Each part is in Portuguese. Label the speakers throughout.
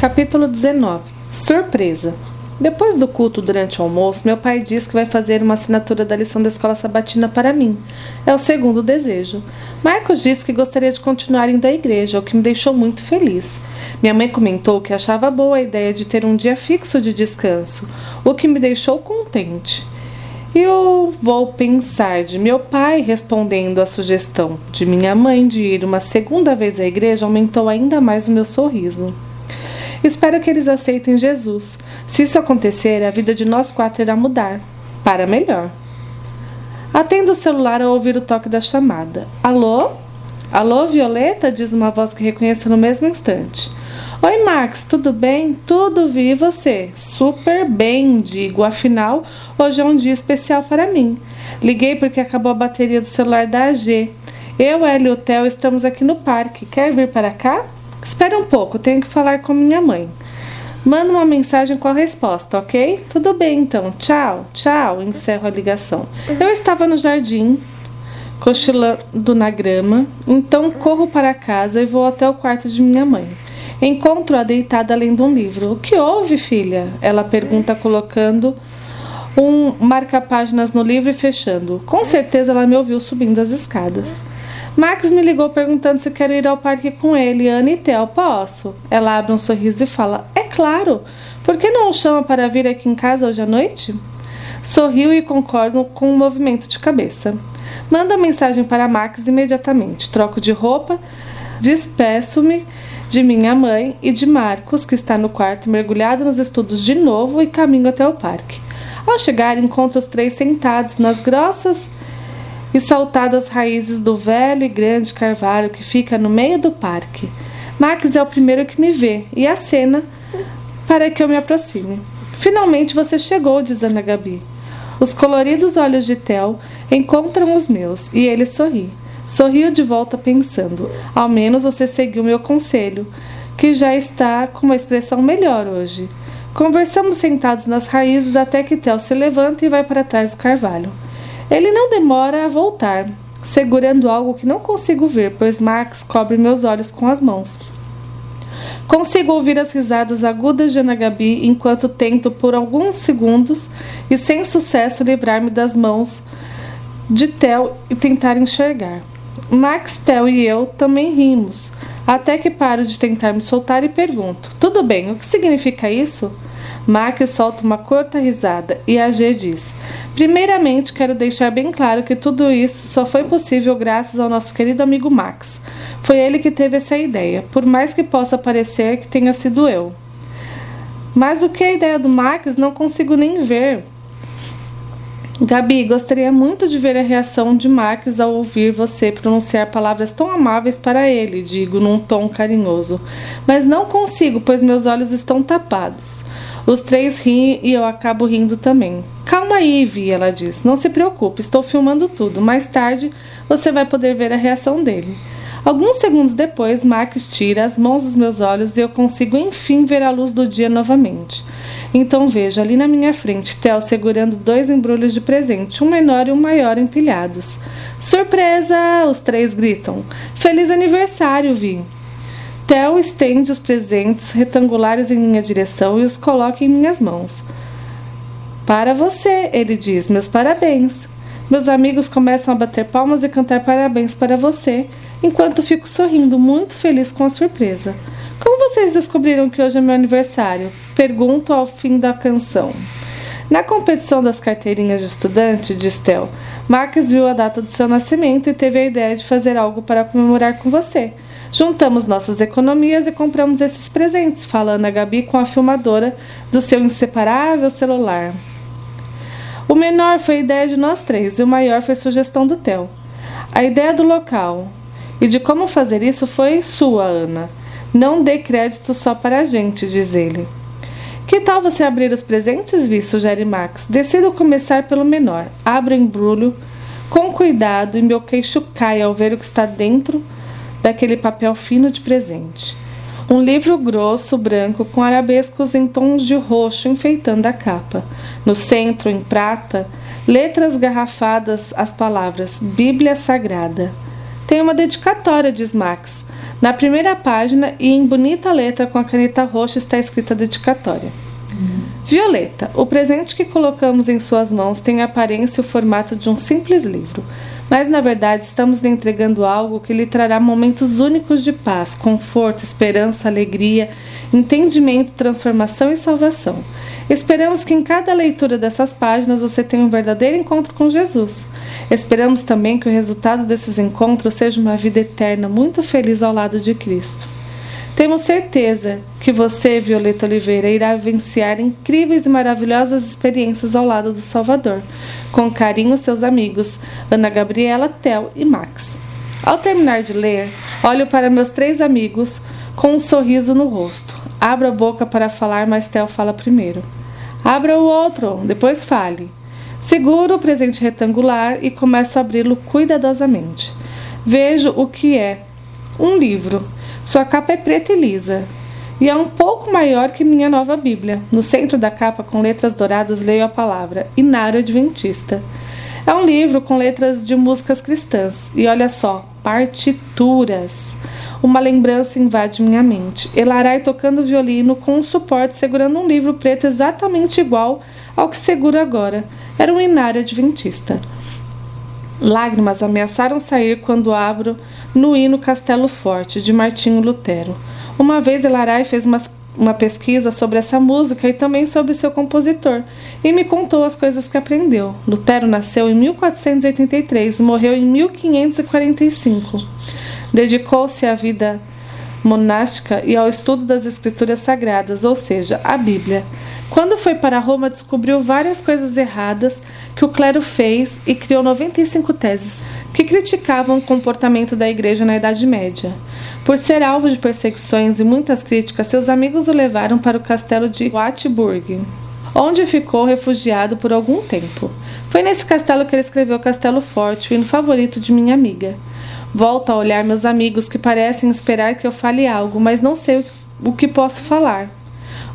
Speaker 1: Capítulo 19 Surpresa Depois do culto durante o almoço, meu pai diz que vai fazer uma assinatura da lição da escola sabatina para mim. É o segundo desejo. Marcos disse que gostaria de continuar indo à igreja, o que me deixou muito feliz. Minha mãe comentou que achava boa a ideia de ter um dia fixo de descanso, o que me deixou contente. Eu vou pensar de meu pai respondendo à sugestão de minha mãe de ir uma segunda vez à igreja aumentou ainda mais o meu sorriso. Espero que eles aceitem Jesus. Se isso acontecer, a vida de nós quatro irá mudar. Para melhor. Atendo o celular ao ouvir o toque da chamada. Alô? Alô, Violeta? Diz uma voz que reconheço no mesmo instante. Oi, Max, tudo bem? Tudo vi e você? Super bem, digo. Afinal, hoje é um dia especial para mim. Liguei porque acabou a bateria do celular da AG. Eu, Ela e o Theo estamos aqui no parque. Quer vir para cá? Espera um pouco, tenho que falar com minha mãe. Manda uma mensagem com a resposta, ok? Tudo bem então. Tchau, tchau. Encerro a ligação. Eu estava no jardim, cochilando na grama, então corro para casa e vou até o quarto de minha mãe. Encontro-a deitada lendo um livro. O que houve, filha? Ela pergunta, colocando um marca-páginas no livro e fechando. Com certeza ela me ouviu subindo as escadas. Max me ligou perguntando se quero ir ao parque com ele. Ana e Theo, posso? Ela abre um sorriso e fala: É claro. Por que não o chama para vir aqui em casa hoje à noite? Sorriu e concordo com um movimento de cabeça. Manda mensagem para Max imediatamente. Troco de roupa, despeço-me de minha mãe e de Marcos, que está no quarto mergulhado nos estudos de novo, e caminho até o parque. Ao chegar, encontro os três sentados nas grossas e saltadas raízes do velho e grande carvalho que fica no meio do parque. Max é o primeiro que me vê e acena para que eu me aproxime. Finalmente você chegou, diz Ana Gabi. Os coloridos olhos de Tel encontram os meus e ele sorri. Sorriu de volta pensando: ao menos você seguiu meu conselho, que já está com uma expressão melhor hoje. Conversamos sentados nas raízes até que Tel se levanta e vai para trás do carvalho. Ele não demora a voltar, segurando algo que não consigo ver, pois Max cobre meus olhos com as mãos. Consigo ouvir as risadas agudas de Ana Gabi enquanto tento por alguns segundos e sem sucesso livrar-me das mãos de Tel e tentar enxergar. Max, Tel e eu também rimos, até que paro de tentar me soltar e pergunto: Tudo bem, o que significa isso? Max solta uma curta risada e a G diz: Primeiramente, quero deixar bem claro que tudo isso só foi possível graças ao nosso querido amigo Max. Foi ele que teve essa ideia, por mais que possa parecer que tenha sido eu. Mas o que é a ideia do Max não consigo nem ver. Gabi, gostaria muito de ver a reação de Max ao ouvir você pronunciar palavras tão amáveis para ele, digo num tom carinhoso. Mas não consigo, pois meus olhos estão tapados. Os três riem e eu acabo rindo também. Calma aí, Vi, ela diz. Não se preocupe, estou filmando tudo. Mais tarde você vai poder ver a reação dele. Alguns segundos depois, Max tira as mãos dos meus olhos e eu consigo enfim ver a luz do dia novamente. Então vejo ali na minha frente Theo segurando dois embrulhos de presente, um menor e um maior empilhados. Surpresa! Os três gritam. Feliz aniversário, Vi! Theo estende os presentes retangulares em minha direção e os coloca em minhas mãos. Para você, ele diz, meus parabéns. Meus amigos começam a bater palmas e cantar parabéns para você, enquanto fico sorrindo, muito feliz com a surpresa. Como vocês descobriram que hoje é meu aniversário? Pergunto ao fim da canção. Na competição das carteirinhas de estudante, diz Tel, Marcos viu a data do seu nascimento e teve a ideia de fazer algo para comemorar com você. Juntamos nossas economias e compramos esses presentes, falando a Gabi com a filmadora do seu inseparável celular. O menor foi ideia de nós três e o maior foi sugestão do Theo. A ideia do local e de como fazer isso foi sua, Ana. Não dê crédito só para a gente, diz ele. Que tal você abrir os presentes, Vi? sugere Max. Decido começar pelo menor. Abro o embrulho com cuidado e meu queixo cai ao ver o que está dentro daquele papel fino de presente. Um livro grosso, branco, com arabescos em tons de roxo enfeitando a capa. No centro, em prata, letras garrafadas as palavras Bíblia Sagrada. Tem uma dedicatória, diz Max. Na primeira página e em bonita letra com a caneta roxa está escrita a dedicatória. Violeta, o presente que colocamos em suas mãos tem a aparência e o formato de um simples livro, mas na verdade estamos lhe entregando algo que lhe trará momentos únicos de paz, conforto, esperança, alegria, entendimento, transformação e salvação. Esperamos que em cada leitura dessas páginas você tenha um verdadeiro encontro com Jesus. Esperamos também que o resultado desses encontros seja uma vida eterna muito feliz ao lado de Cristo. Temos certeza que você, Violeta Oliveira, irá vivenciar incríveis e maravilhosas experiências ao lado do Salvador. Com carinho, seus amigos, Ana Gabriela, Tel e Max. Ao terminar de ler, olho para meus três amigos com um sorriso no rosto. Abro a boca para falar, mas Tel fala primeiro. Abra o outro, depois fale. Seguro o presente retangular e começo a abri-lo cuidadosamente. Vejo o que é. Um livro. Sua capa é preta e lisa. E é um pouco maior que minha nova Bíblia. No centro da capa, com letras douradas, leio a palavra Inário Adventista. É um livro com letras de músicas cristãs. E olha só, partituras. Uma lembrança invade minha mente. Elarai tocando violino com um suporte segurando um livro preto exatamente igual ao que seguro agora. Era um inário adventista. Lágrimas ameaçaram sair quando abro no hino Castelo Forte, de Martinho Lutero. Uma vez Elarai fez uma, uma pesquisa sobre essa música e também sobre seu compositor, e me contou as coisas que aprendeu. Lutero nasceu em 1483 e morreu em 1545. Dedicou-se à vida monástica e ao estudo das escrituras sagradas, ou seja, a Bíblia. Quando foi para Roma, descobriu várias coisas erradas que o clero fez e criou 95 teses que criticavam o comportamento da igreja na Idade Média. Por ser alvo de perseguições e muitas críticas, seus amigos o levaram para o castelo de Wartburg, onde ficou refugiado por algum tempo. Foi nesse castelo que ele escreveu Castelo Forte, o hino favorito de minha amiga. Volto a olhar meus amigos que parecem esperar que eu fale algo, mas não sei o que posso falar.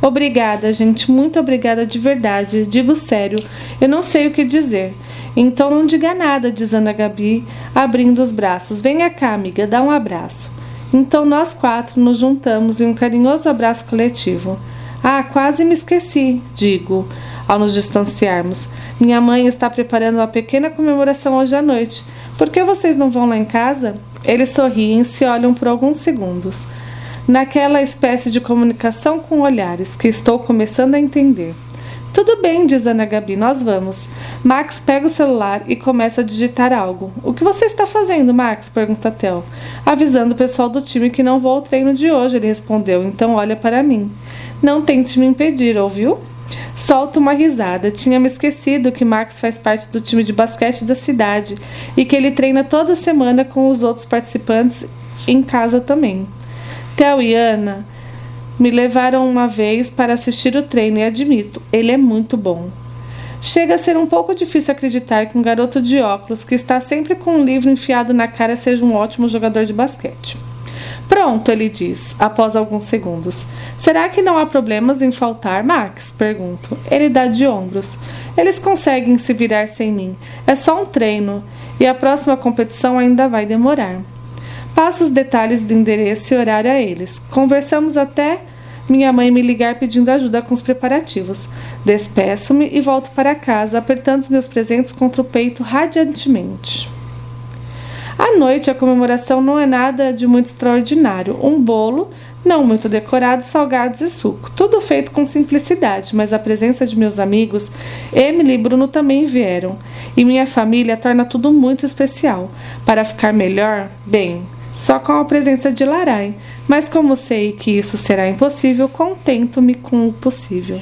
Speaker 1: Obrigada, gente, muito obrigada de verdade. Digo sério, eu não sei o que dizer. Então não diga nada, diz Ana Gabi, abrindo os braços. Venha cá, amiga, dá um abraço. Então nós quatro nos juntamos em um carinhoso abraço coletivo. Ah, quase me esqueci, digo, ao nos distanciarmos. Minha mãe está preparando uma pequena comemoração hoje à noite. Por que vocês não vão lá em casa? Eles sorriem e se olham por alguns segundos. Naquela espécie de comunicação com olhares que estou começando a entender. Tudo bem, diz Ana Gabi, nós vamos. Max pega o celular e começa a digitar algo. O que você está fazendo, Max? pergunta Tel. Avisando o pessoal do time que não vou ao treino de hoje, ele respondeu, então olha para mim. Não tente me impedir, ouviu? Solta uma risada. Tinha me esquecido que Max faz parte do time de basquete da cidade e que ele treina toda semana com os outros participantes em casa também. Theo e Ana me levaram uma vez para assistir o treino e admito, ele é muito bom. Chega a ser um pouco difícil acreditar que um garoto de óculos que está sempre com um livro enfiado na cara seja um ótimo jogador de basquete. Pronto, ele diz, após alguns segundos. Será que não há problemas em faltar, Max? Pergunto. Ele dá de ombros. Eles conseguem se virar sem mim. É só um treino e a próxima competição ainda vai demorar. Passo os detalhes do endereço e horário a eles. Conversamos até minha mãe me ligar pedindo ajuda com os preparativos. Despeço-me e volto para casa, apertando os meus presentes contra o peito radiantemente. À noite, a comemoração não é nada de muito extraordinário. Um bolo, não muito decorado, salgados e suco. Tudo feito com simplicidade, mas a presença de meus amigos, Emily e Bruno também vieram. E minha família torna tudo muito especial. Para ficar melhor, bem, só com a presença de Larai. Mas como sei que isso será impossível, contento-me com o possível.